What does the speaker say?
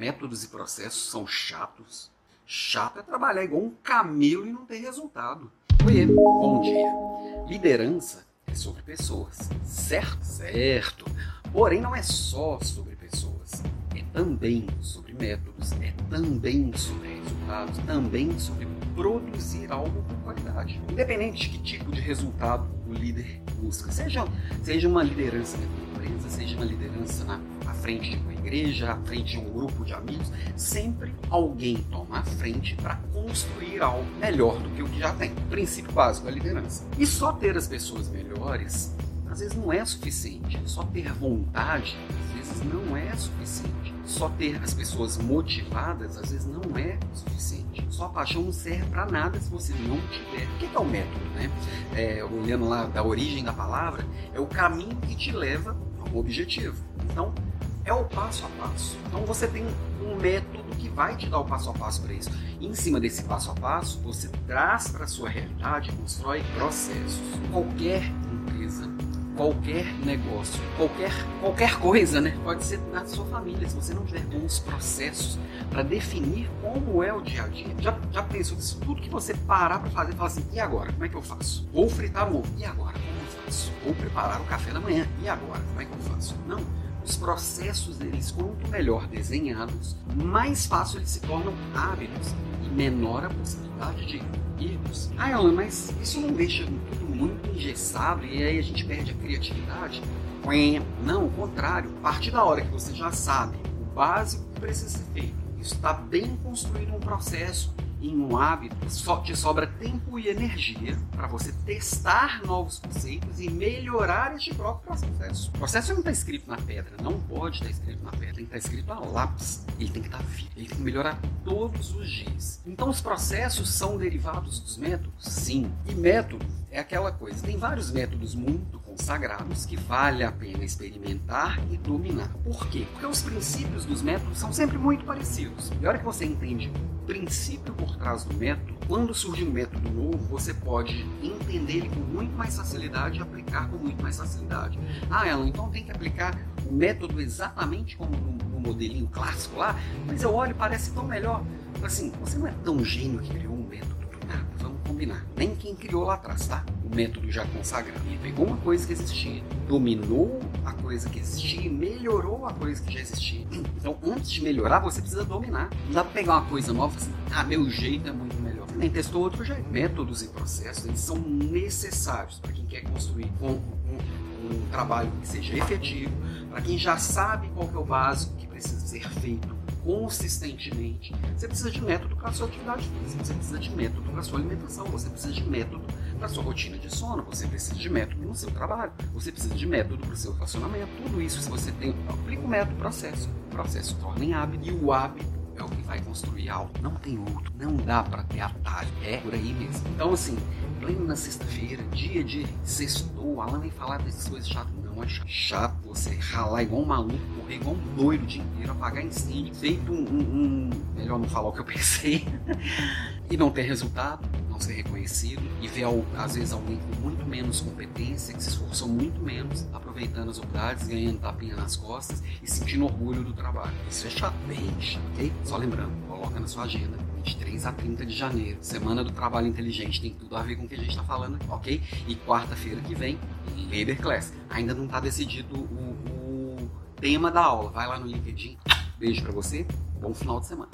Métodos e processos são chatos. Chato é trabalhar igual um camelo e não ter resultado. Oiê, bom dia. Liderança é sobre pessoas, certo? Certo. Porém, não é só sobre pessoas. É também sobre métodos, é também sobre resultados, também sobre produzir algo com qualidade. Independente de que tipo de resultado o líder busca, seja, seja uma liderança empresa, seja uma liderança na, à frente de uma igreja, à frente de um grupo de amigos, sempre alguém toma a frente para construir algo melhor do que o que já tem. Princípio básico da liderança. E só ter as pessoas melhores às vezes não é suficiente. Só ter vontade, às vezes não é suficiente. Só ter as pessoas motivadas, às vezes não é suficiente. Só paixão não serve para nada se você não tiver. O que é o método, né? É, olhando lá da origem da palavra, é o caminho que te leva ao objetivo. Então, é o passo a passo. Então você tem um método que vai te dar o passo a passo para isso. E em cima desse passo a passo, você traz para a sua realidade, constrói processos. Qualquer empresa qualquer negócio, qualquer, qualquer coisa, né? Pode ser na sua família, se você não tiver bons processos para definir como é o dia a dia. Já, já pensou isso? Tudo que você parar para fazer, fala assim, e agora? Como é que eu faço? Vou fritar ovo, e agora? Como Vou preparar o café da manhã, e agora? Como é que eu faço? Não. Os processos deles, quanto melhor desenhados, mais fácil eles se tornam hábitos e menor a possibilidade de erros. Ah, Alan, mas isso não deixa tudo muito engessado e aí a gente perde a criatividade? Não, o contrário. A partir da hora que você já sabe o básico que precisa ser feito, isso está bem construído um processo, em um hábito, só te sobra tempo e energia para você testar novos conceitos e melhorar este próprio processo. O processo não está escrito na pedra, não pode estar escrito na pedra, tem que estar escrito a lápis. Ele tem que estar vivo, ele tem que melhorar todos os dias. Então, os processos são derivados dos métodos? Sim. E método é aquela coisa, tem vários métodos muito consagrados que vale a pena experimentar e dominar. Por quê? Porque os princípios dos métodos são sempre muito parecidos. E a hora que você entende o princípio por trás do método, quando surge um método novo, você pode entender ele com muito mais facilidade e aplicar com muito mais facilidade. Ah, Ela, então tem que aplicar o método exatamente como no, modelinho clássico lá, mas eu olho e parece tão melhor. Assim, você não é tão gênio que criou um método do nada, vamos combinar. Nem quem criou lá atrás, tá? método já consagrado. Ele pegou uma coisa que existia, dominou a coisa que existia e melhorou a coisa que já existia. Então, antes de melhorar, você precisa dominar. Não dá pra pegar uma coisa nova e assim, ah, meu jeito é muito melhor. Nem testou outro jeito. Métodos e processos, eles são necessários para quem quer construir um, um, um trabalho que seja efetivo, para quem já sabe qual é o básico que precisa ser feito consistentemente. Você precisa de método para a sua atividade física, você precisa de método para a sua alimentação, você precisa de método para a sua rotina de sono, você precisa de método no seu trabalho, você precisa de método para o seu relacionamento. Tudo isso, se você tem, aplica o método, processo. O processo torna em hábito e o hábito é o que vai construir algo. Não tem outro. Não dá para ter atalho. É por aí mesmo. Então, assim, pleno na sexta-feira, dia de sextou, Alan vem falar dessas coisas chatas. Não é chato você ralar igual um maluco, correr igual um doido o dia inteiro, apagar incêndio, feito um, um, um... Melhor não falar o que eu pensei. e não ter resultado, não ser reconhecido e ver às vezes alguém com muito menos competência, que se esforçou muito menos, aproveitando as oportunidades, ganhando tapinha nas costas e sentindo orgulho do trabalho. Isso é chato, bem chato, ok? Só lembrando, coloca na sua agenda. 23 a 30 de janeiro, Semana do Trabalho Inteligente, tem tudo a ver com o que a gente está falando, ok? E quarta-feira que vem, Leader Class. Ainda não está decidido o, o tema da aula. Vai lá no LinkedIn. Beijo para você, bom final de semana.